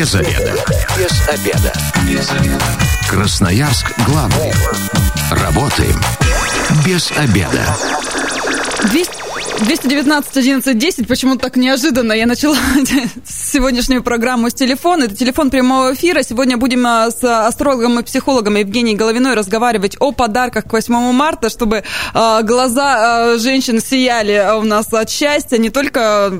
Без обеда. Без обеда. Без обеда. Красноярск главный. Работаем без обеда. 219 11 10. Почему-то так неожиданно я начала сегодняшнюю программу с телефона. Это телефон прямого эфира. Сегодня будем а, с астрологом и психологом Евгенией Головиной разговаривать о подарках к 8 марта, чтобы а, глаза а, женщин сияли у нас от счастья, не только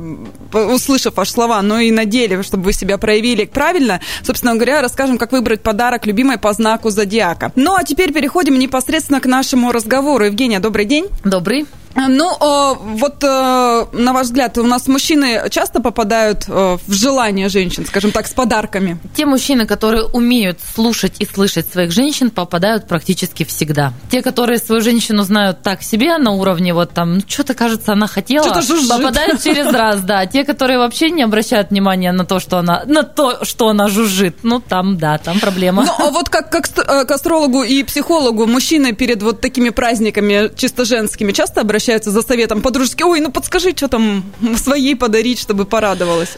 услышав ваши слова, но и на деле, чтобы вы себя проявили правильно. Собственно говоря, расскажем, как выбрать подарок любимой по знаку зодиака. Ну, а теперь переходим непосредственно к нашему разговору. Евгения, добрый день. Добрый. Ну, вот на ваш взгляд, у нас мужчины часто попадают в желание женщин, скажем так, с подарками? Те мужчины, которые умеют слушать и слышать своих женщин, попадают практически всегда. Те, которые свою женщину знают так себе на уровне вот там, ну, что-то кажется, она хотела, попадают через раз, да. Те, которые вообще не обращают внимания на то, что она, на то, что она жужжит, ну, там, да, там проблема. Ну, а вот как, как к астрологу и психологу мужчины перед вот такими праздниками чисто женскими часто обращаются обращаются за советом по-дружески, ой, ну подскажи, что там своей подарить, чтобы порадовалась?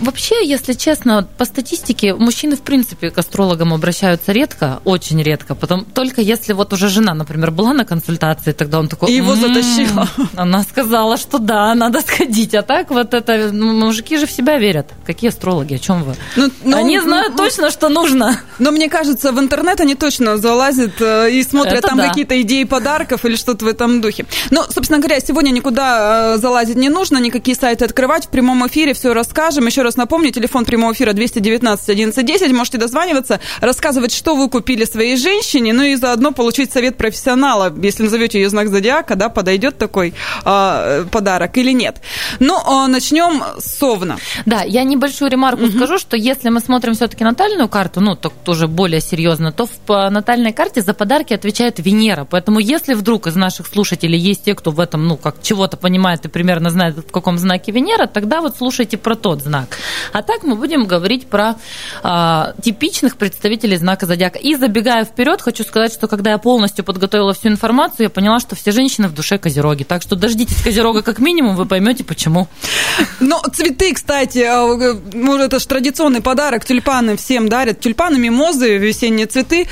Вообще, если честно, по статистике, мужчины, в принципе, к астрологам обращаются редко, очень редко, потом только если вот уже жена, например, была на консультации, тогда он такой... И его затащила. Она сказала, что да, надо сходить, а так вот это... Ну, мужики же в себя верят. Какие астрологи, о чем вы? Ну, ну, они знают ну, точно, что нужно. Но мне кажется, в интернет они точно залазят э, и смотрят это там да. какие-то идеи подарков или что-то в этом духе. Ну, собственно говоря, сегодня никуда э, залазить не нужно, никакие сайты открывать. В прямом эфире все расскажем. Еще раз напомню, телефон прямого эфира 219 11 10. Можете дозваниваться, рассказывать, что вы купили своей женщине, ну и заодно получить совет профессионала, если назовете ее знак зодиака, да, подойдет такой э, подарок или нет. Ну, э, начнем с Овна. Да, я небольшую ремарку угу. скажу, что если мы смотрим все-таки натальную карту, ну, так тоже более серьезно, то в натальной карте за подарки отвечает Венера. Поэтому если вдруг из наших слушателей есть те, кто в этом, ну, как чего-то понимает и примерно знает, в каком знаке Венера, тогда вот слушайте про тот знак. А так мы будем говорить про а, типичных представителей знака зодиака. И забегая вперед, хочу сказать, что когда я полностью подготовила всю информацию, я поняла, что все женщины в душе козероги. Так что дождитесь козерога как минимум, вы поймете почему. Ну, цветы, кстати, а, может, это же традиционный подарок. Тюльпаны всем дарят. Тюльпаны, мимозы, весенние цветы.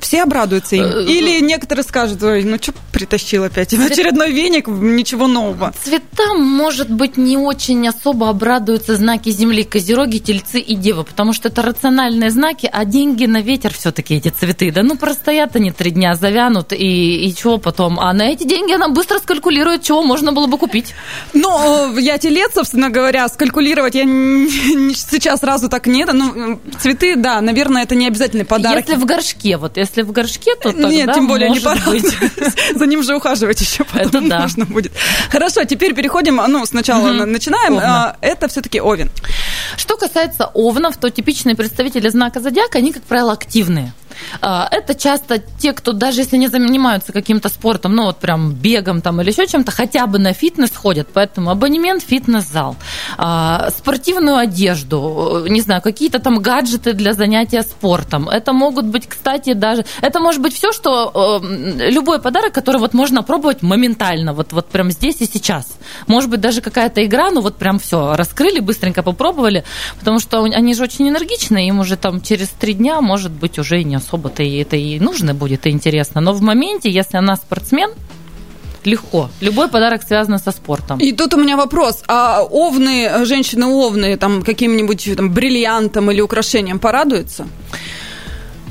Все обрадуются им? Э, Или некоторые скажут, ой, ну что притащил опять? Цвет... Очередной веник, ничего нового. Цветам, может быть, не очень особо обрадуются знаки Земли, Козероги, Тельцы и Девы, потому что это рациональные знаки, а деньги на ветер все таки эти цветы. Да ну простоят они три дня, завянут, и, и чего потом? А на эти деньги она быстро скалькулирует, чего можно было бы купить. Ну, я телец, собственно говоря, скалькулировать я сейчас сразу так нет. Ну, цветы, да, наверное, это не обязательный подарок. Если в горшке, вот если если в горшке, то тогда Нет, тем более не пора. За ним же ухаживать еще потом Это да. нужно будет. Хорошо, теперь переходим, ну, сначала угу. начинаем. Овна. Это все-таки Овен. Что касается Овнов, то типичные представители знака зодиака, они, как правило, активные. А, это часто те, кто даже если не занимаются каким-то спортом, ну вот прям бегом там или еще чем-то, хотя бы на фитнес ходят, поэтому абонемент фитнес-зал, а, спортивную одежду, не знаю, какие-то там гаджеты для занятия спортом. Это могут быть, кстати, даже, это может быть все, что э, любой подарок, который вот можно пробовать моментально, вот, вот прям здесь и сейчас. Может быть, даже какая-то игра, ну вот прям все, раскрыли, быстренько попробовали, потому что они же очень энергичные, им уже там через три дня, может быть, уже и не особо-то и это и нужно будет, и интересно. Но в моменте, если она спортсмен, легко. Любой подарок связан со спортом. И тут у меня вопрос. А овны, женщины овны, там каким-нибудь там, бриллиантом или украшением порадуются?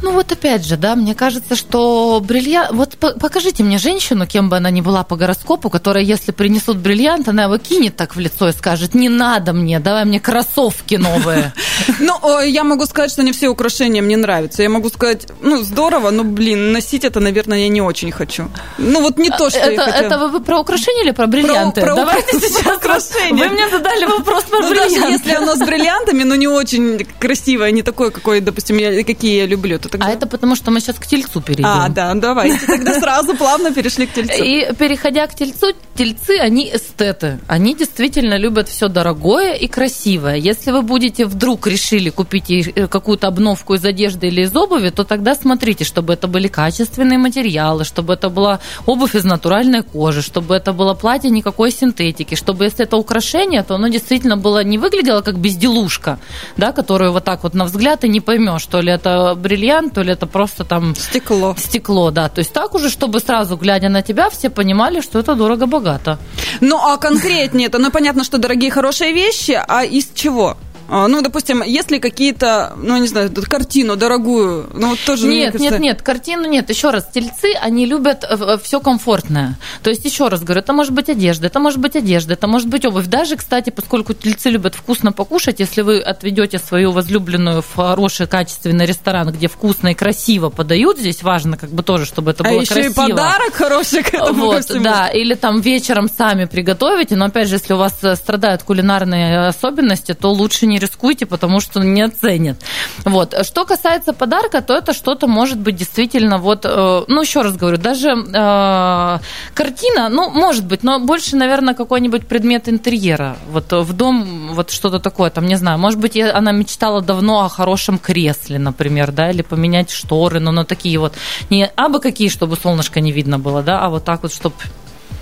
Ну вот опять же, да, мне кажется, что бриллиант... Вот покажите мне женщину, кем бы она ни была по гороскопу, которая, если принесут бриллиант, она его кинет так в лицо и скажет, не надо мне, давай мне кроссовки новые. Ну, я могу сказать, что не все украшения мне нравятся. Я могу сказать, ну, здорово, но, блин, носить это, наверное, я не очень хочу. Ну, вот не то, что это, я хотела. Это вы про украшения или про бриллианты? Про, про Давайте сейчас украшения. Вы мне задали вопрос про ну, бриллианты. Даже если оно с бриллиантами, но не очень красивое, не такое, какое, допустим, я, какие я люблю, то тогда? А это потому, что мы сейчас к тельцу перейдем. А, да, давайте тогда сразу плавно перешли к тельцу. И переходя к тельцу, тельцы, они эстеты. Они действительно любят все дорогое и красивое. Если вы будете вдруг решили купить э, какую-то обновку из одежды или из обуви, то тогда смотрите, чтобы это были качественные материалы, чтобы это была обувь из натуральной кожи, чтобы это было платье никакой синтетики, чтобы если это украшение, то оно действительно было не выглядело как безделушка, да, которую вот так вот на взгляд и не поймешь, то ли это бриллиант, то ли это просто там... Стекло. Стекло, да. То есть так уже, чтобы сразу, глядя на тебя, все понимали, что это дорого-богато. Ну, а конкретнее это, ну, понятно, что дорогие хорошие вещи, а из чего? А, ну, допустим, если какие-то, ну, не знаю, картину дорогую, ну, вот тоже... Нет, кажется... нет, нет, картину нет. Еще раз, тельцы, они любят э, э, все комфортное. То есть, еще раз говорю, это может быть одежда, это может быть одежда, это может быть обувь. Даже, кстати, поскольку тельцы любят вкусно покушать, если вы отведете свою возлюбленную в хороший, качественный ресторан, где вкусно и красиво подают, здесь важно как бы тоже, чтобы это а было еще красиво. и подарок хороший к этому вот, Да, или там вечером сами приготовите, но, опять же, если у вас э, страдают кулинарные особенности, то лучше не рискуйте, потому что не оценят. Вот. Что касается подарка, то это что-то может быть действительно вот, э, ну, еще раз говорю, даже э, картина, ну, может быть, но больше, наверное, какой-нибудь предмет интерьера. Вот в дом вот что-то такое, там, не знаю, может быть, она мечтала давно о хорошем кресле, например, да, или поменять шторы, но, но такие вот, не абы какие, чтобы солнышко не видно было, да, а вот так вот, чтобы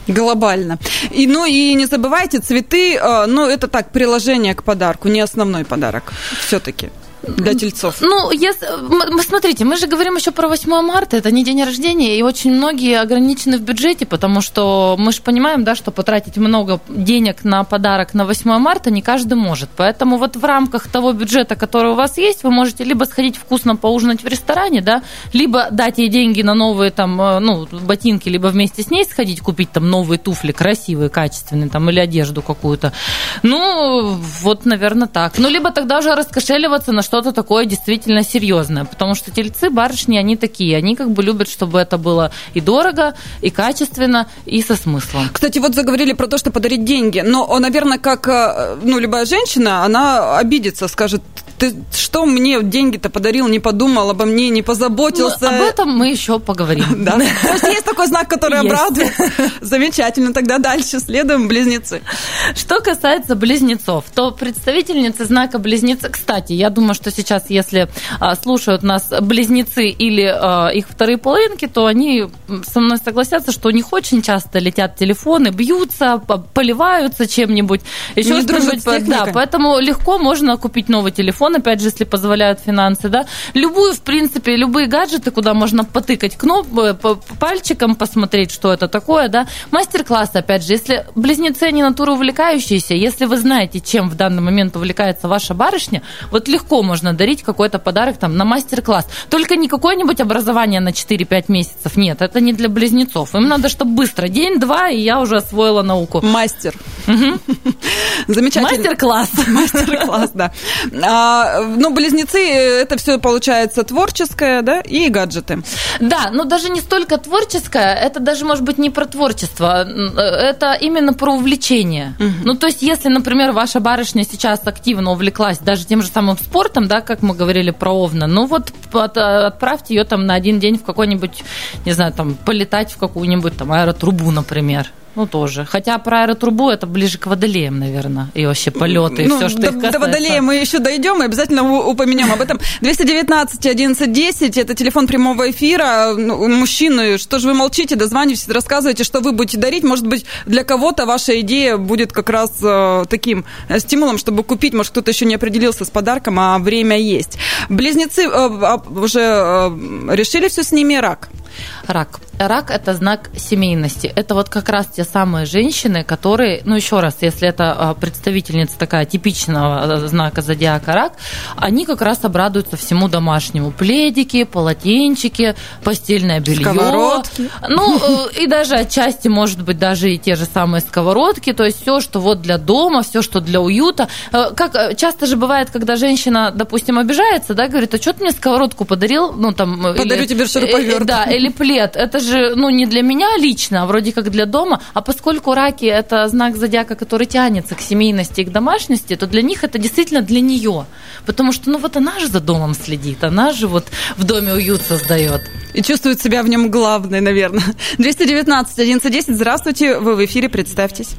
Глобально. И, ну и не забывайте, цветы, э, ну это так, приложение к подарку, не основной подарок все-таки для тельцов? Ну, если, смотрите, мы же говорим еще про 8 марта, это не день рождения, и очень многие ограничены в бюджете, потому что мы же понимаем, да, что потратить много денег на подарок на 8 марта не каждый может. Поэтому вот в рамках того бюджета, который у вас есть, вы можете либо сходить вкусно поужинать в ресторане, да, либо дать ей деньги на новые там, э, ну, ботинки, либо вместе с ней сходить купить там новые туфли, красивые, качественные, там, или одежду какую-то. Ну, вот, наверное, так. Ну, либо тогда уже раскошеливаться на что что-то такое действительно серьезное. Потому что тельцы, барышни, они такие. Они как бы любят, чтобы это было и дорого, и качественно, и со смыслом. Кстати, вот заговорили про то, что подарить деньги. Но, наверное, как э, ну, любая женщина, она обидится, скажет, ты что мне деньги-то подарил, не подумал обо мне, не позаботился. Ну, об этом мы еще поговорим. Да. То есть есть такой знак, который обрадует. Замечательно. Тогда дальше следуем близнецы. Что касается близнецов, то представительницы знака близнецы, кстати, я думаю, что сейчас, если а, слушают нас близнецы или а, их вторые половинки, то они со мной согласятся, что у них очень часто летят телефоны, бьются, поливаются чем-нибудь, еще что-нибудь. Да, поэтому легко можно купить новый телефон опять же, если позволяют финансы, да, любую, в принципе, любые гаджеты, куда можно потыкать кноп, э, пальчиком, посмотреть, что это такое, да, мастер-класс, опять же, если близнецы, они натура увлекающиеся, если вы знаете, чем в данный момент увлекается ваша барышня, вот легко можно дарить какой-то подарок там на мастер-класс. Только не какое-нибудь образование на 4-5 месяцев, нет, это не для близнецов. Им надо, чтобы быстро, день-два, и я уже освоила науку. Мастер. Замечательно. Мастер-класс. Мастер-класс, да. А, ну, близнецы, это все получается творческое, да, и гаджеты. Да, но даже не столько творческое, это даже может быть не про творчество, это именно про увлечение. Угу. Ну, то есть, если, например, ваша барышня сейчас активно увлеклась даже тем же самым спортом, да, как мы говорили про Овна, ну вот отправьте ее там на один день в какой-нибудь, не знаю, там, полетать в какую-нибудь там аэротрубу, например. Ну, тоже. Хотя про аэротрубу это ближе к водолеям, наверное, и вообще полеты, и ну, все, что до, их касается. До водолея мы еще дойдем и обязательно упомянем об этом. 219 11 10 это телефон прямого эфира. Ну, мужчины, что же вы молчите, дозванивайтесь, рассказывайте, что вы будете дарить. Может быть, для кого-то ваша идея будет как раз э, таким э, стимулом, чтобы купить. Может, кто-то еще не определился с подарком, а время есть. Близнецы э, а, уже э, решили все с ними рак? Рак. Рак – это знак семейности. Это вот как раз те самые женщины, которые, ну еще раз, если это а, представительница такая типичного а, знака зодиака рак, они как раз обрадуются всему домашнему. Пледики, полотенчики, постельное белье. Сковородки. Ну, э, и даже отчасти, может быть, даже и те же самые сковородки. То есть все, что вот для дома, все, что для уюта. Э, как э, часто же бывает, когда женщина, допустим, обижается, да, говорит, а что ты мне сковородку подарил? Ну, там, Подарю или, тебе шуруповерт. Да, или плед. Это же, ну, не для меня лично, а вроде как для дома, а поскольку раки – это знак зодиака, который тянется к семейности и к домашности, то для них это действительно для нее. Потому что, ну, вот она же за домом следит, она же вот в доме уют создает. И чувствует себя в нем главной, наверное. 219 1110, здравствуйте, вы в эфире, представьтесь.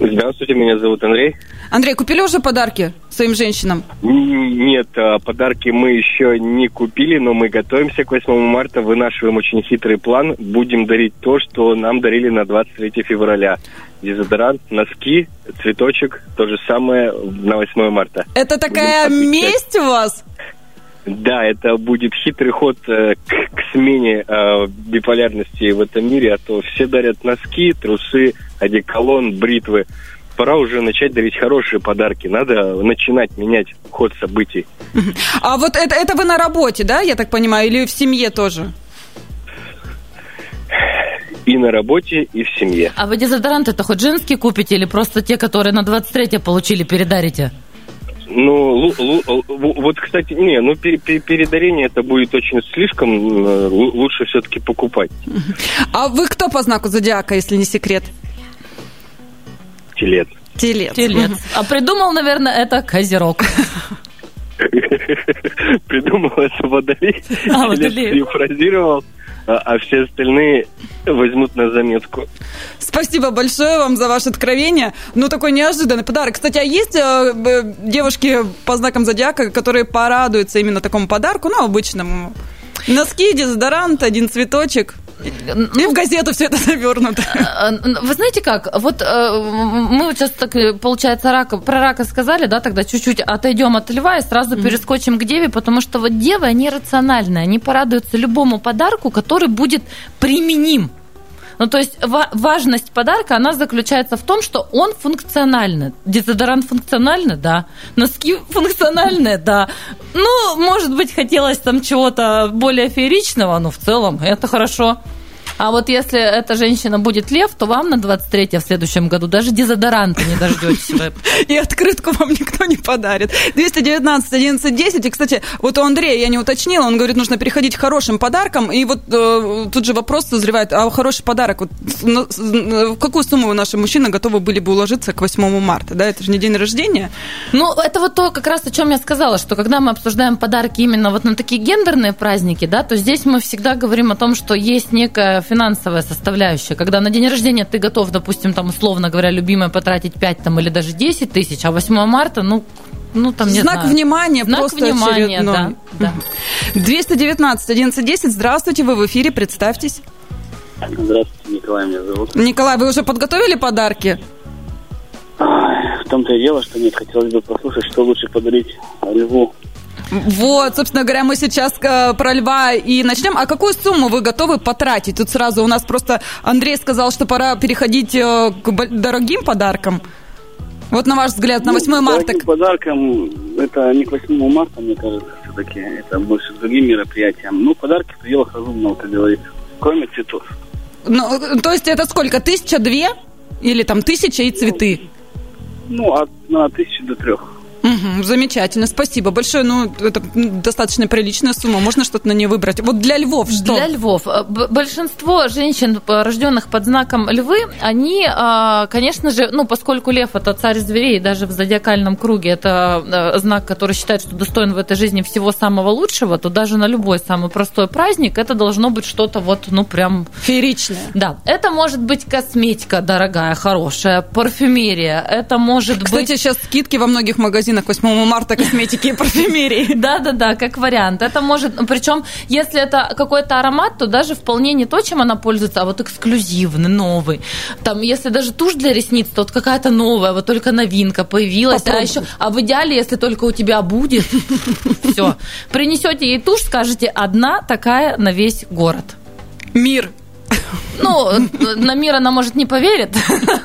Здравствуйте, меня зовут Андрей. Андрей, купили уже подарки своим женщинам? Нет, а, подарки мы еще не купили, но мы готовимся к 8 марта, вынашиваем очень хитрый план. Будем дарить то, что нам дарили на 23 февраля. Дезодорант, носки, цветочек, то же самое на 8 марта. Это такая месть у вас? Да, это будет хитрый ход э, к, к смене э, биполярности в этом мире, а то все дарят носки, трусы, одеколон, бритвы пора уже начать дарить хорошие подарки. Надо начинать менять ход событий. А вот это, это вы на работе, да, я так понимаю, или в семье тоже? И на работе, и в семье. А вы дезодоранты это хоть женские купите или просто те, которые на 23 получили, передарите? Ну, вот, кстати, не, ну, передарение это будет очень слишком, э, лучше все-таки покупать. А вы кто по знаку зодиака, если не секрет? Телец. Телец. Телец. А придумал, наверное, это Козерог. Придумал это Водолей. А, Водолей. Перефразировал а, а все остальные возьмут на заметку. Спасибо большое вам за ваше откровение. Ну, такой неожиданный подарок. Кстати, а есть э, девушки по знакам зодиака, которые порадуются именно такому подарку, ну, обычному? Носки, дезодорант, один цветочек. И в газету все это завернуто. Э, э, вы знаете как? Вот э, мы вот сейчас так, получается, рака, про рака сказали, да, тогда чуть-чуть отойдем от льва и сразу перескочим к деве, потому что вот девы, они рациональные, они порадуются любому подарку, который будет применим ну, то есть важность подарка, она заключается в том, что он функциональный. Дезодорант функциональный, да. Носки функциональные, да. Ну, может быть, хотелось там чего-то более фееричного, но в целом это хорошо. А вот если эта женщина будет лев, то вам на 23 в следующем году даже дезодоранта не дождетесь. И открытку вам никто не подарит. 219 11 10. И, кстати, вот у Андрея я не уточнила, он говорит, нужно переходить к хорошим подаркам. И вот э, тут же вопрос созревает, а хороший подарок, вот, в какую сумму наши мужчины готовы были бы уложиться к 8 марта? Да, это же не день рождения. Ну, это вот то, как раз о чем я сказала, что когда мы обсуждаем подарки именно вот на такие гендерные праздники, да, то здесь мы всегда говорим о том, что есть некая финансовая составляющая. Когда на день рождения ты готов, допустим, там, условно говоря, любимая потратить 5 там, или даже 10 тысяч, а 8 марта, ну, ну, там, не Знак знаю. внимания Знак просто внимания, очередной. да, да. 219 1110, здравствуйте, вы в эфире, представьтесь. Здравствуйте, Николай меня зовут. Николай, вы уже подготовили подарки? В том-то и дело, что нет, хотелось бы послушать, что лучше подарить льву вот, собственно говоря, мы сейчас э, про льва и начнем. А какую сумму вы готовы потратить? Тут сразу у нас просто Андрей сказал, что пора переходить э, к дорогим подаркам. Вот на ваш взгляд, на 8 ну, марта... Подарком, это не к 8 марта, мне кажется, все-таки. Это больше к другим мероприятиям. Ну, подарки это дело разумного, как говорится. Кроме цветов. Ну, то есть это сколько? Тысяча две? Или там тысяча и цветы? Ну, от на тысячи до трех. Угу, замечательно, спасибо большое. Ну, это достаточно приличная сумма, можно что-то на нее выбрать. Вот для львов что? Для львов. Э, большинство женщин, рожденных под знаком львы, они, а, конечно же, ну, поскольку лев это царь зверей, даже в зодиакальном круге это э, знак, который считает, что достоин в этой жизни всего самого лучшего, то даже на любой самый простой праздник это должно быть что-то вот, ну, прям... Фееричное. Да. Это может быть косметика дорогая, хорошая, парфюмерия, это может Кстати, быть... Кстати, сейчас скидки во многих магазинах магазинах 8 марта косметики и парфюмерии. Да-да-да, как вариант. Это может, причем, если это какой-то аромат, то даже вполне не то, чем она пользуется, а вот эксклюзивный, новый. Там, если даже тушь для ресниц, то вот какая-то новая, вот только новинка появилась. А еще, а в идеале, если только у тебя будет, все. Принесете ей тушь, скажете, одна такая на весь город. Мир. Ну, на мир она, может, не поверит,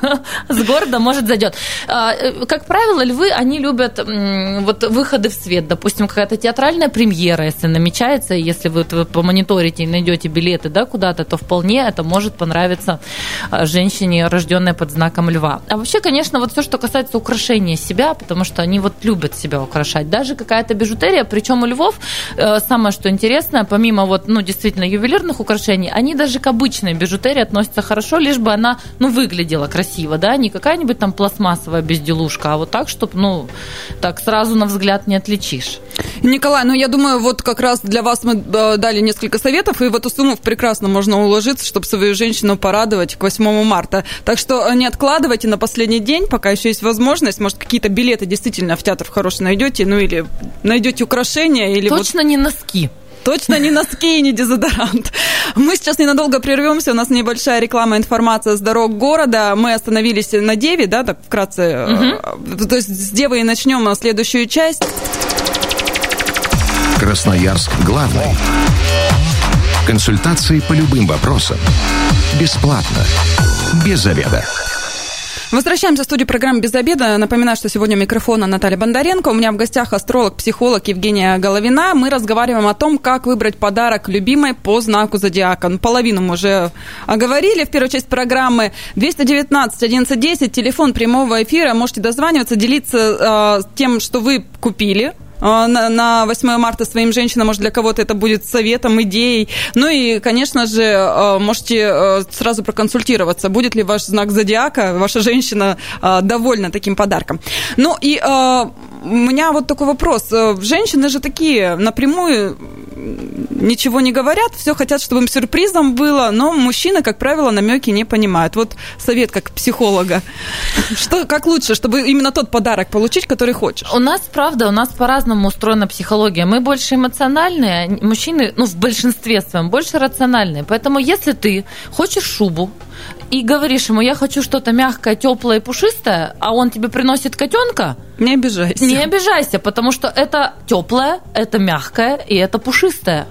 с города, может, зайдет. А, э, как правило, львы, они любят вот выходы в свет. Допустим, какая-то театральная премьера, если намечается, если вы помониторите и найдете билеты да, куда-то, то вполне это может понравиться а, женщине, рожденной под знаком льва. А вообще, конечно, вот все, что касается украшения себя, потому что они вот любят себя украшать. Даже какая-то бижутерия, причем у львов э, самое, что интересное, помимо вот, ну, действительно, ювелирных украшений, они даже к обычной бижутерии относятся хорошо, лишь бы она, ну, выглядела красиво, да, не какая-нибудь там пластмассовая безделушка, а вот так, чтобы, ну, так сразу на взгляд не отличишь. Николай, ну, я думаю, вот как раз для вас мы э, дали несколько советов, и в эту сумму прекрасно можно уложиться, чтобы свою женщину порадовать к 8 марта. Так что э, не откладывайте на последний день, пока еще есть возможность. Может, какие-то билеты действительно в театр хороший найдете, ну, или найдете украшения. Или Точно вот... не носки. Точно не носки и не дезодорант. Мы сейчас ненадолго прервемся. У нас небольшая реклама, информация с дорог города. Мы остановились на Деве, да, так вкратце. Угу. То есть с Девы и начнем на следующую часть. Красноярск главный. Консультации по любым вопросам. Бесплатно. Без заведа. Возвращаемся в студию программы «Без обеда». Напоминаю, что сегодня у микрофона Наталья Бондаренко. У меня в гостях астролог, психолог Евгения Головина. Мы разговариваем о том, как выбрать подарок любимой по знаку зодиака. Ну, половину мы уже оговорили в первой части программы. 219 1110, телефон прямого эфира. Можете дозваниваться, делиться э, тем, что вы купили на, на 8 марта своим женщинам, может, для кого-то это будет советом, идеей. Ну и, конечно же, а, можете а, сразу проконсультироваться, будет ли ваш знак зодиака, ваша женщина довольна таким подарком. Ну и у меня вот такой вопрос. Женщины же такие напрямую ничего не говорят, все хотят, чтобы им сюрпризом было, но мужчины, как правило, намеки не понимают. Вот совет как психолога. Что, как лучше, чтобы именно тот подарок получить, который хочешь? У нас, правда, у нас по-разному устроена психология. Мы больше эмоциональные, мужчины, ну, в большинстве своем, больше рациональные. Поэтому, если ты хочешь шубу, и говоришь ему, я хочу что-то мягкое, теплое и пушистое, а он тебе приносит котенка, не обижайся. Не обижайся, потому что это теплое, это мягкое и это пушистое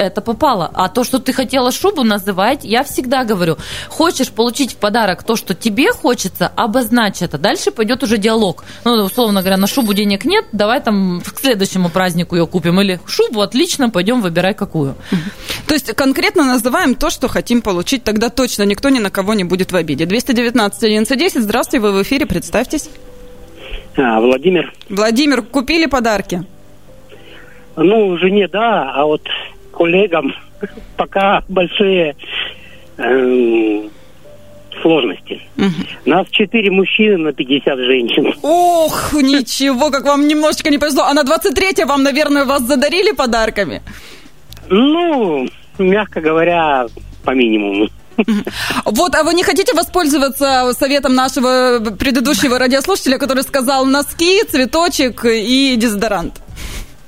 это попало. А то, что ты хотела шубу называть, я всегда говорю, хочешь получить в подарок то, что тебе хочется, обозначь это. Дальше пойдет уже диалог. Ну, условно говоря, на шубу денег нет, давай там к следующему празднику ее купим. Или шубу, отлично, пойдем выбирай какую. То есть конкретно называем то, что хотим получить, тогда точно никто ни на кого не будет в обиде. 219 1110, здравствуйте, вы в эфире, представьтесь. А, Владимир. Владимир, купили подарки? Ну, жене да, а вот коллегам пока большие э, сложности. Угу. Нас четыре мужчины на 50 женщин. Ох, ничего, как вам немножечко не повезло. А на 23 вам, наверное, вас задарили подарками? Ну, мягко говоря, по минимуму. Вот, а вы не хотите воспользоваться советом нашего предыдущего радиослушателя, который сказал носки, цветочек и дезодорант?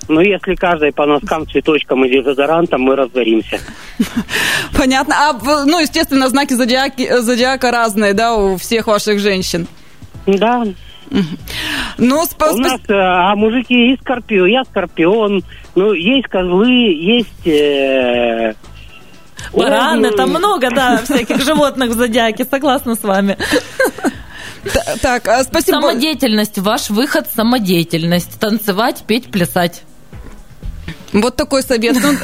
Ну, если каждый по носкам, цветочкам и дезодорантам, мы разоримся. Понятно. А, ну, естественно, знаки зодиаки, зодиака разные, да, у всех ваших женщин? Да. Ну, спа- У нас, э, а мужики и скорпион, я скорпион, ну, есть козлы, есть... Э, Бараны, там много, да, всяких животных в зодиаке, согласна с вами. Так, а, спасибо. Самодеятельность, ваш выход самодеятельность. Танцевать, петь, плясать. Вот такой совет. Ну,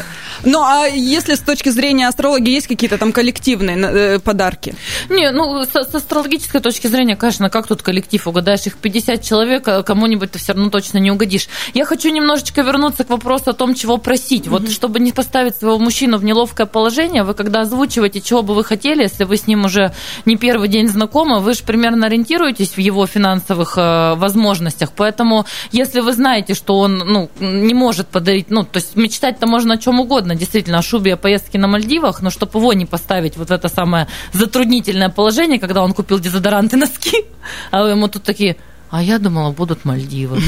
ну, а если с точки зрения астрологии есть какие-то там коллективные э, подарки? Не, ну, с, с астрологической точки зрения, конечно, как тут коллектив? Угадаешь их 50 человек, а кому-нибудь ты все равно точно не угодишь. Я хочу немножечко вернуться к вопросу о том, чего просить. Mm-hmm. Вот чтобы не поставить своего мужчину в неловкое положение, вы когда озвучиваете, чего бы вы хотели, если вы с ним уже не первый день знакомы, вы же примерно ориентируетесь в его финансовых э, возможностях. Поэтому, если вы знаете, что он ну, не может подарить, ну, то есть мечтать-то можно о чем угодно, действительно, о шубе, о поездке на Мальдивах, но чтобы его не поставить вот в это самое затруднительное положение, когда он купил дезодоранты носки, а ему тут такие, а я думала, будут Мальдивы.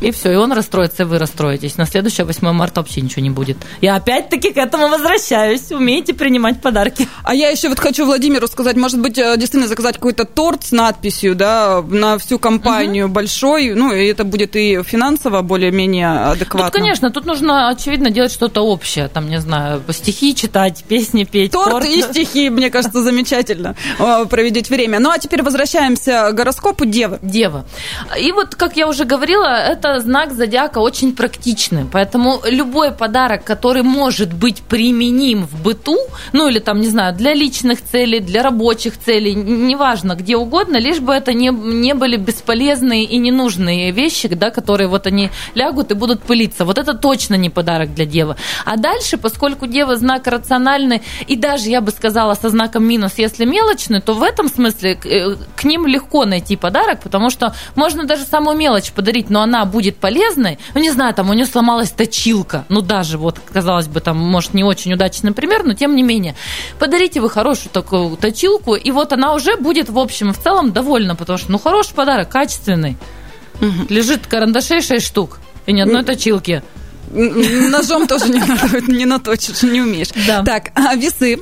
И все, и он расстроится, и вы расстроитесь. На следующее 8 марта вообще ничего не будет. Я опять-таки к этому возвращаюсь. Умеете принимать подарки. А я еще вот хочу Владимиру сказать, может быть, э, действительно заказать какой-то торт с надписью, да, на всю компанию угу. большой, ну, и это будет и финансово более-менее адекватно. Тут, конечно, тут нужно, очевидно, делать что-то общее, там, не знаю, стихи читать, песни петь. Торт, торт. и стихи, мне кажется, замечательно э, проведеть время. Ну, а теперь возвращаемся к гороскопу Девы. Дева. И вот, как я уже говорила, это знак зодиака очень практичный. Поэтому любой подарок, который может быть применим в быту, ну или там, не знаю, для личных целей, для рабочих целей, неважно, где угодно, лишь бы это не, не были бесполезные и ненужные вещи, да, которые вот они лягут и будут пылиться. Вот это точно не подарок для девы. А дальше, поскольку дева знак рациональный, и даже, я бы сказала, со знаком минус, если мелочный, то в этом смысле к, э, к ним легко найти подарок, потому что можно даже самую мелочь подарить, но она будет полезной. Ну, не знаю, там у нее сломалась точилка. Ну, даже вот, казалось бы, там, может, не очень удачный пример, но тем не менее. Подарите вы хорошую такую точилку, и вот она уже будет, в общем в целом, довольна, потому что, ну, хороший подарок, качественный. Угу. Лежит карандашей 6 штук и ни одной точилки. Ножом тоже не наточишь, не умеешь. Да. Так, а весы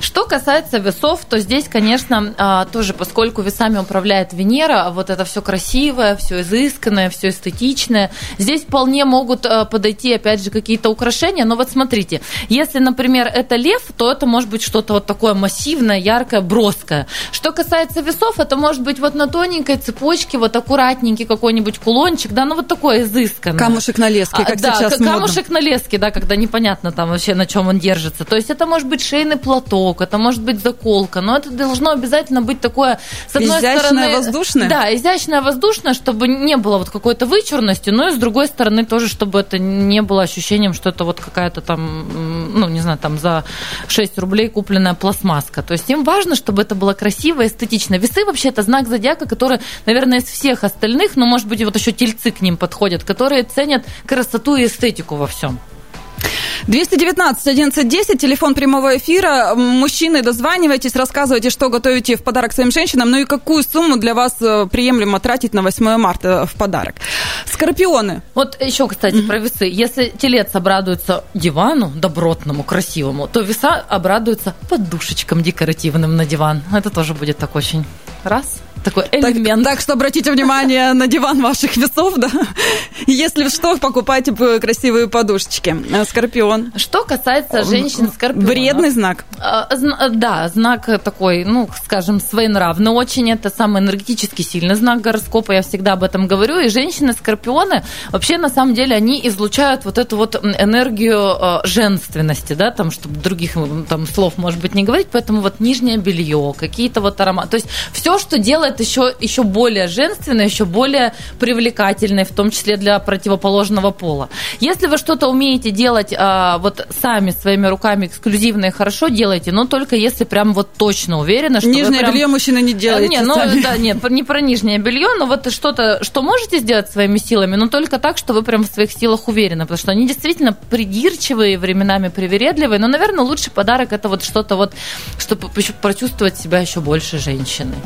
что касается весов, то здесь, конечно, а, тоже, поскольку весами управляет Венера, вот это все красивое, все изысканное, все эстетичное, здесь вполне могут а, подойти, опять же, какие-то украшения. Но вот смотрите, если, например, это лев, то это может быть что-то вот такое массивное, яркое, броское. Что касается весов, это может быть вот на тоненькой цепочке, вот аккуратненький какой-нибудь кулончик, да, ну вот такое изысканное. Камушек на леске, как а, да, сейчас камушек модно. на леске, да, когда непонятно там вообще, на чем он держится. То есть это может быть шейный платок, платок, это может быть заколка, но это должно обязательно быть такое, с одной изящное, стороны... воздушное? Да, изящное, воздушное, чтобы не было вот какой-то вычурности, но и с другой стороны тоже, чтобы это не было ощущением, что это вот какая-то там, ну, не знаю, там за 6 рублей купленная пластмасска. То есть им важно, чтобы это было красиво, эстетично. Весы вообще это знак зодиака, который, наверное, из всех остальных, но, может быть, вот еще тельцы к ним подходят, которые ценят красоту и эстетику во всем. 219 1110, телефон прямого эфира. Мужчины, дозванивайтесь, рассказывайте, что готовите в подарок своим женщинам, ну и какую сумму для вас э, приемлемо тратить на 8 марта в подарок. Скорпионы. Вот еще, кстати, mm-hmm. про весы. Если телец обрадуется дивану добротному, красивому, то веса обрадуются подушечкам декоративным на диван. Это тоже будет так очень раз – такой элемент. Так, так что обратите внимание на диван ваших весов, да. Если что, покупайте красивые подушечки. Э, скорпион. Что касается женщин скорпиона. Вредный знак. А, да, знак такой, ну, скажем, своенравный очень. Это самый энергетически сильный знак гороскопа, я всегда об этом говорю. И женщины-скорпионы, вообще, на самом деле, они излучают вот эту вот энергию женственности, да, там, чтобы других там слов, может быть, не говорить. Поэтому вот нижнее белье, какие-то вот ароматы. То есть все, что делает делает еще, еще более женственной, еще более привлекательной, в том числе для противоположного пола. Если вы что-то умеете делать а, вот сами своими руками эксклюзивно и хорошо делаете, но только если прям вот точно уверены, что Нижнее прям... белье мужчина не делает. Не, ну, да, нет, не про нижнее белье, но вот что-то, что можете сделать своими силами, но только так, что вы прям в своих силах уверены, потому что они действительно придирчивые, временами привередливые, но, наверное, лучший подарок это вот что-то вот, чтобы прочувствовать себя еще больше женщиной.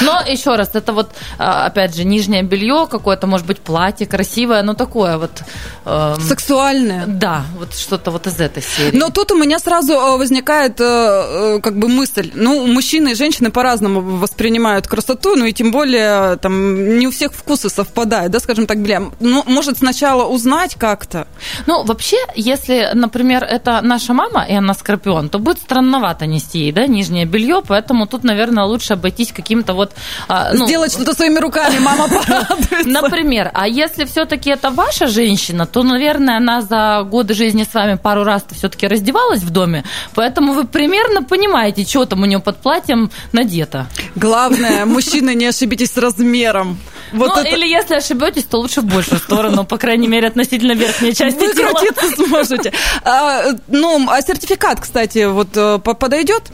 Но еще раз, это вот, а, опять же, нижнее белье какое-то, может быть, платье красивое, но такое вот... Э, Сексуальное. Да, вот что-то вот из этой серии. Но тут у меня сразу э, возникает э, э, как бы мысль, ну, мужчины и женщины по-разному воспринимают красоту, ну и тем более там не у всех вкусы совпадают, да, скажем так, бля, ну, может сначала узнать как-то? Ну, вообще, если, например, это наша мама, и она скорпион, то будет странновато нести ей, да, нижнее белье, поэтому тут, наверное, лучше обойтись каким-то вот а, ну, Сделать что-то своими руками, мама порадуется. Например, а если все-таки это ваша женщина, то, наверное, она за годы жизни с вами пару раз все-таки раздевалась в доме, поэтому вы примерно понимаете, что там у нее под платьем надето. Главное, мужчины, не ошибитесь с размером. Вот ну, это... или если ошибетесь, то лучше в большую сторону, по крайней мере, относительно верхней части Выкрутиться тела. сможете. А, ну, а сертификат, кстати, вот э, подойдет?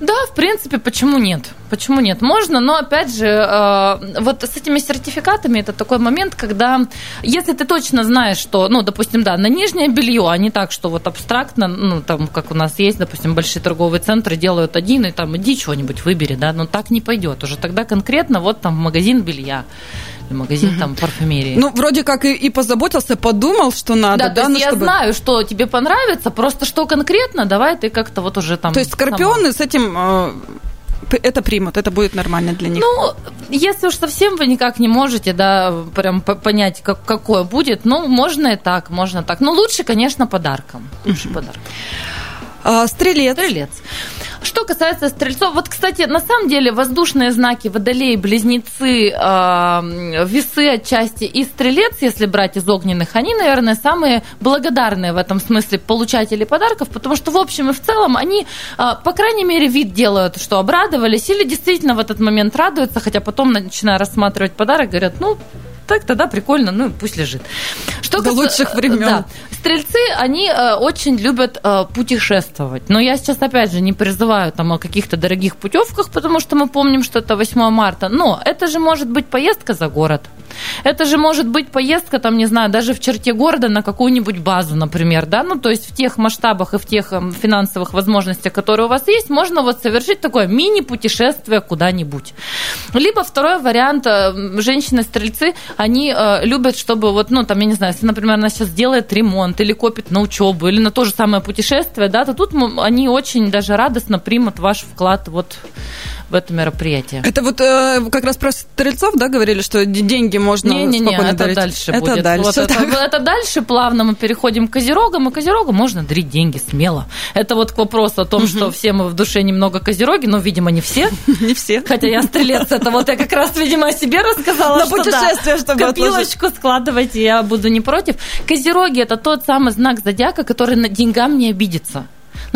Да, в принципе, почему нет? Почему нет? Можно, но опять же, э, вот с этими сертификатами это такой момент, когда, если ты точно знаешь, что, ну, допустим, да, на нижнее белье, а не так, что вот абстрактно, ну, там, как у нас есть, допустим, большие торговые центры делают один, и там иди что-нибудь выбери, да, но так не пойдет. Уже тогда конкретно вот там магазин белья магазин угу. там парфюмерии. Ну, вроде как и, и позаботился, подумал, что надо, да? да? То есть ну, я чтобы... знаю, что тебе понравится, просто что конкретно, давай ты как-то вот уже там... То есть скорпионы сама. с этим э, это примут, это будет нормально для них. Ну, если уж совсем вы никак не можете, да, прям понять, как, какое будет, ну, можно и так, можно так. Но лучше, конечно, подарком. Лучше подарком. А, стрелец. Стрелец. Что касается стрельцов, вот, кстати, на самом деле воздушные знаки водолей, близнецы, э, весы отчасти и стрелец, если брать из огненных, они, наверное, самые благодарные в этом смысле получатели подарков, потому что в общем и в целом они, э, по крайней мере, вид делают, что обрадовались, или действительно в этот момент радуются, хотя потом, начиная рассматривать подарок, говорят, ну, так тогда прикольно, ну пусть лежит. Что До кас... лучших времен. Да. Стрельцы, они э, очень любят э, путешествовать. Но я сейчас, опять же, не призываю там о каких-то дорогих путевках, потому что мы помним, что это 8 марта. Но это же может быть поездка за город. Это же может быть поездка, там, не знаю, даже в черте города на какую-нибудь базу, например, да, ну, то есть в тех масштабах и в тех эм, финансовых возможностях, которые у вас есть, можно вот совершить такое мини-путешествие куда-нибудь. Либо второй вариант, э, женщины-стрельцы, они э, любят, чтобы вот, ну, там, я не знаю, если, например, она сейчас делает ремонт или копит на учебу или на то же самое путешествие, да, то тут они очень даже радостно примут ваш вклад вот в это мероприятие. Это вот э, как раз про стрельцов, да, говорили, что деньги можно не, не, не, спокойно это дарить? дальше это будет. Дальше, вот это, это дальше плавно мы переходим к козерогам, и козерогам можно дарить деньги смело. Это вот к вопросу о том, угу. что все мы в душе немного козероги, но, видимо, не все. Не все. Хотя я стрелец, это вот я как раз, видимо, о себе рассказала, На путешествие, чтобы копилочку складывайте, я буду не против. Козероги – это тот самый знак зодиака, который на деньгам не обидится.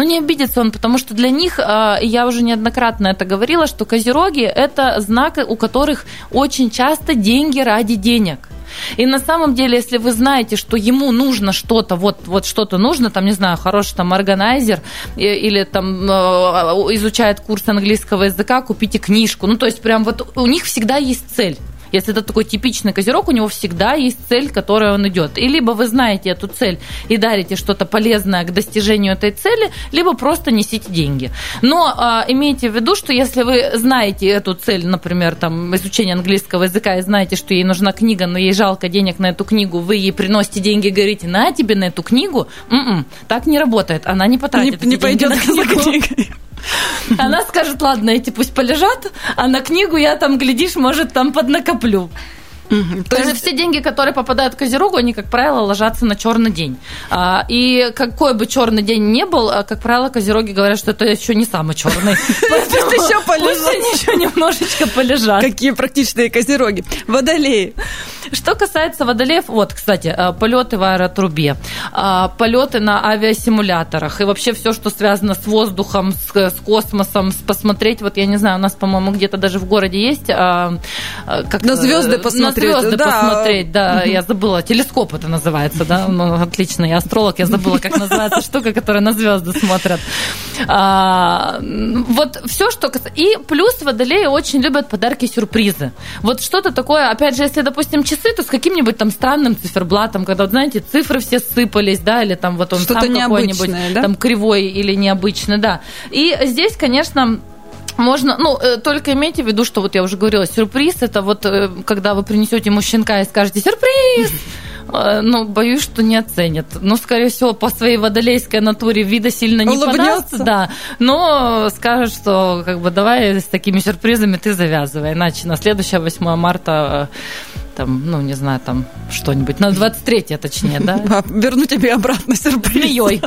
Но не обидится он, потому что для них, а, я уже неоднократно это говорила, что козероги – это знак, у которых очень часто деньги ради денег. И на самом деле, если вы знаете, что ему нужно что-то, вот, вот что-то нужно, там, не знаю, хороший там органайзер или там а, изучает курс английского языка, купите книжку. Ну, то есть прям вот у них всегда есть цель. Если это такой типичный козерог, у него всегда есть цель, к которой он идет. И либо вы знаете эту цель и дарите что-то полезное к достижению этой цели, либо просто несите деньги. Но а, имейте в виду, что если вы знаете эту цель, например, там, изучение английского языка, и знаете, что ей нужна книга, но ей жалко денег на эту книгу, вы ей приносите деньги и говорите, на тебе на эту книгу, м-м, так не работает. Она не потратит не, не пойдет на книгу. Она скажет, ладно, эти пусть полежат, а на книгу я там, глядишь, может, там поднакоплю. Угу. То есть все деньги, которые попадают к Козерогу, они, как правило, ложатся на черный день. А, и какой бы черный день не был, а, как правило, Козероги говорят, что это еще не самый черный. Пусть еще полежат. еще немножечко полежат. Какие практичные Козероги. Водолеи. Что касается водолеев, вот, кстати, а, полеты в аэротрубе, полеты на авиасимуляторах и вообще все, что связано с воздухом, с, с космосом, с посмотреть, вот я не знаю, у нас, по-моему, где-то даже в городе есть как на звезды посмотреть посмотреть. звезды да. посмотреть, да. Я забыла, телескоп это называется, да. Ну, отлично, я астролог, я забыла, как называется штука, которая на звезды смотрят. А, вот все, что... И плюс водолеи очень любят подарки-сюрпризы. Вот что-то такое, опять же, если, допустим, часы, то с каким-нибудь там странным циферблатом, когда, вот, знаете, цифры все сыпались, да, или там вот он что-то сам какой-нибудь да? там кривой или необычный, да. И здесь, конечно, можно, ну, э, только имейте в виду, что вот я уже говорила, сюрприз это вот э, когда вы принесете ему щенка и скажете сюрприз. Э, ну, боюсь, что не оценят. Но, скорее всего, по своей водолейской натуре вида сильно не Улыбнется. подастся, да. Но скажет, что как бы давай с такими сюрпризами ты завязывай, иначе на следующее 8 марта там, ну, не знаю, там что-нибудь. На 23 точнее, да? Верну тебе обратно сюрприз. Змеей.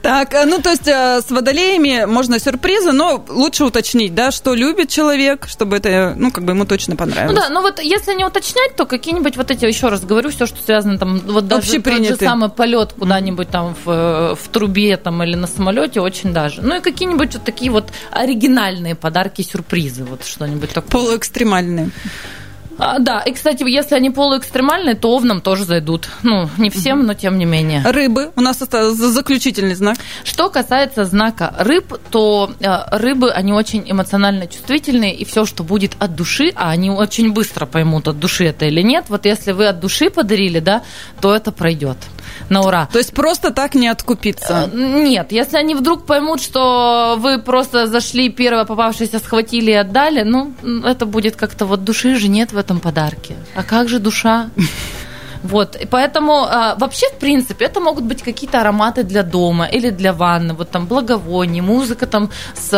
Так, э, ну, то есть э, с водолеями можно сюрпризы, но лучше уточнить, да, что любит человек, чтобы это, ну, как бы ему точно понравилось. Ну да, но вот если не уточнять, то какие-нибудь вот эти, еще раз говорю, все, что связано там, вот даже тот же самый полет куда-нибудь там в, э, в трубе там или на самолете, очень даже. Ну и какие-нибудь вот такие вот оригинальные подарки, сюрпризы, вот что-нибудь такое. Полуэкстремальные. А, да, и, кстати, если они полуэкстремальные, то овнам тоже зайдут. Ну, не всем, но тем не менее. Рыбы. У нас это заключительный знак. Что касается знака рыб, то э, рыбы, они очень эмоционально чувствительные, и все, что будет от души, а они очень быстро поймут, от души это или нет. Вот если вы от души подарили, да, то это пройдет на ура. То есть просто так не откупиться? Э, нет, если они вдруг поймут, что вы просто зашли, первое попавшееся схватили и отдали, ну, это будет как-то вот души же нет в этом подарке. А как же душа? Вот, и поэтому а, вообще, в принципе, это могут быть какие-то ароматы для дома или для ванны, вот там благовония, музыка там с,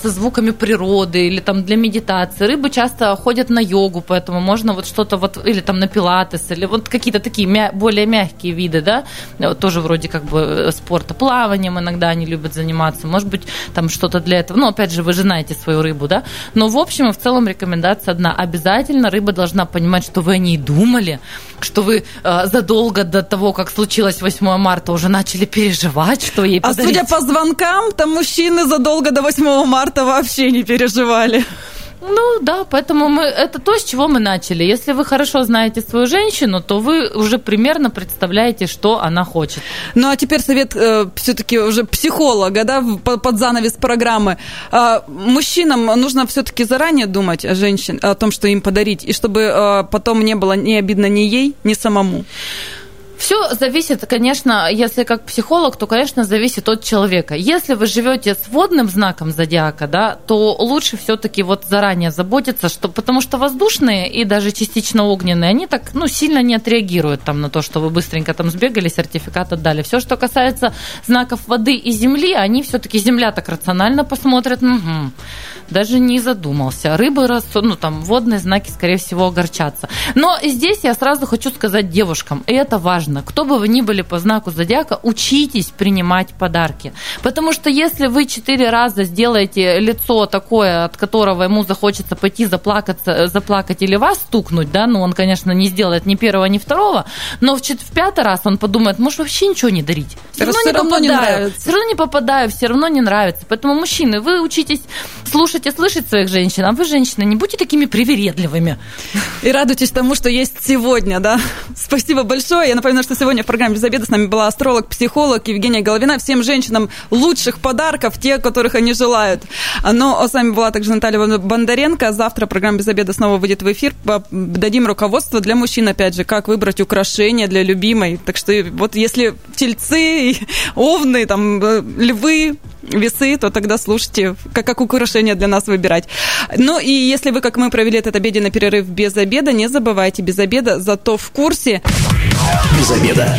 со звуками природы или там для медитации. Рыбы часто ходят на йогу, поэтому можно вот что-то вот, или там на пилатес, или вот какие-то такие мя- более мягкие виды, да, вот тоже вроде как бы э, спорта, плаванием иногда они любят заниматься, может быть, там что-то для этого, ну, опять же, вы же знаете свою рыбу, да, но в общем и в целом рекомендация одна, обязательно рыба должна понимать, что вы о ней думали, что вы э, задолго до того, как случилось 8 марта, уже начали переживать, что ей подарить. А судя по звонкам, там мужчины задолго до 8 марта вообще не переживали. Ну да, поэтому мы это то, с чего мы начали. Если вы хорошо знаете свою женщину, то вы уже примерно представляете, что она хочет. Ну а теперь совет э, все-таки уже психолога, да, под занавес программы. Э, мужчинам нужно все-таки заранее думать о женщин, о том, что им подарить, и чтобы э, потом не было ни обидно ни ей, ни самому. Все зависит, конечно, если как психолог, то, конечно, зависит от человека. Если вы живете с водным знаком зодиака, да, то лучше все-таки вот заранее заботиться, что, потому что воздушные и даже частично огненные, они так, ну, сильно не отреагируют там на то, что вы быстренько там сбегали, сертификат отдали. Все, что касается знаков воды и земли, они все-таки земля так рационально посмотрят, угу, даже не задумался. Рыбы, ну, там, водные знаки, скорее всего, огорчатся. Но здесь я сразу хочу сказать девушкам, и это важно важно, кто бы вы ни были по знаку зодиака, учитесь принимать подарки. Потому что если вы четыре раза сделаете лицо такое, от которого ему захочется пойти заплакаться, заплакать или вас стукнуть, да, ну он, конечно, не сделает ни первого, ни второго, но в, в пятый раз он подумает, может вообще ничего не дарить. Все равно, все не, равно не нравится. Все равно не попадаю, все равно не нравится. Поэтому, мужчины, вы учитесь слушать и слышать своих женщин, а вы, женщины, не будьте такими привередливыми. И радуйтесь тому, что есть сегодня, да. Спасибо большое. Я напоминаю, Напоминаю, что сегодня в программе «Без обеда» с нами была астролог-психолог Евгения Головина. Всем женщинам лучших подарков, те, которых они желают. Но с вами была также Наталья Бондаренко. Завтра программа «Без обеда» снова выйдет в эфир. Дадим руководство для мужчин, опять же, как выбрать украшения для любимой. Так что вот если тельцы, овны, там, э, львы, весы, то тогда слушайте, как, как украшение для нас выбирать. Ну и если вы, как мы, провели этот обеденный перерыв без обеда, не забывайте без обеда, зато в курсе. Без обеда.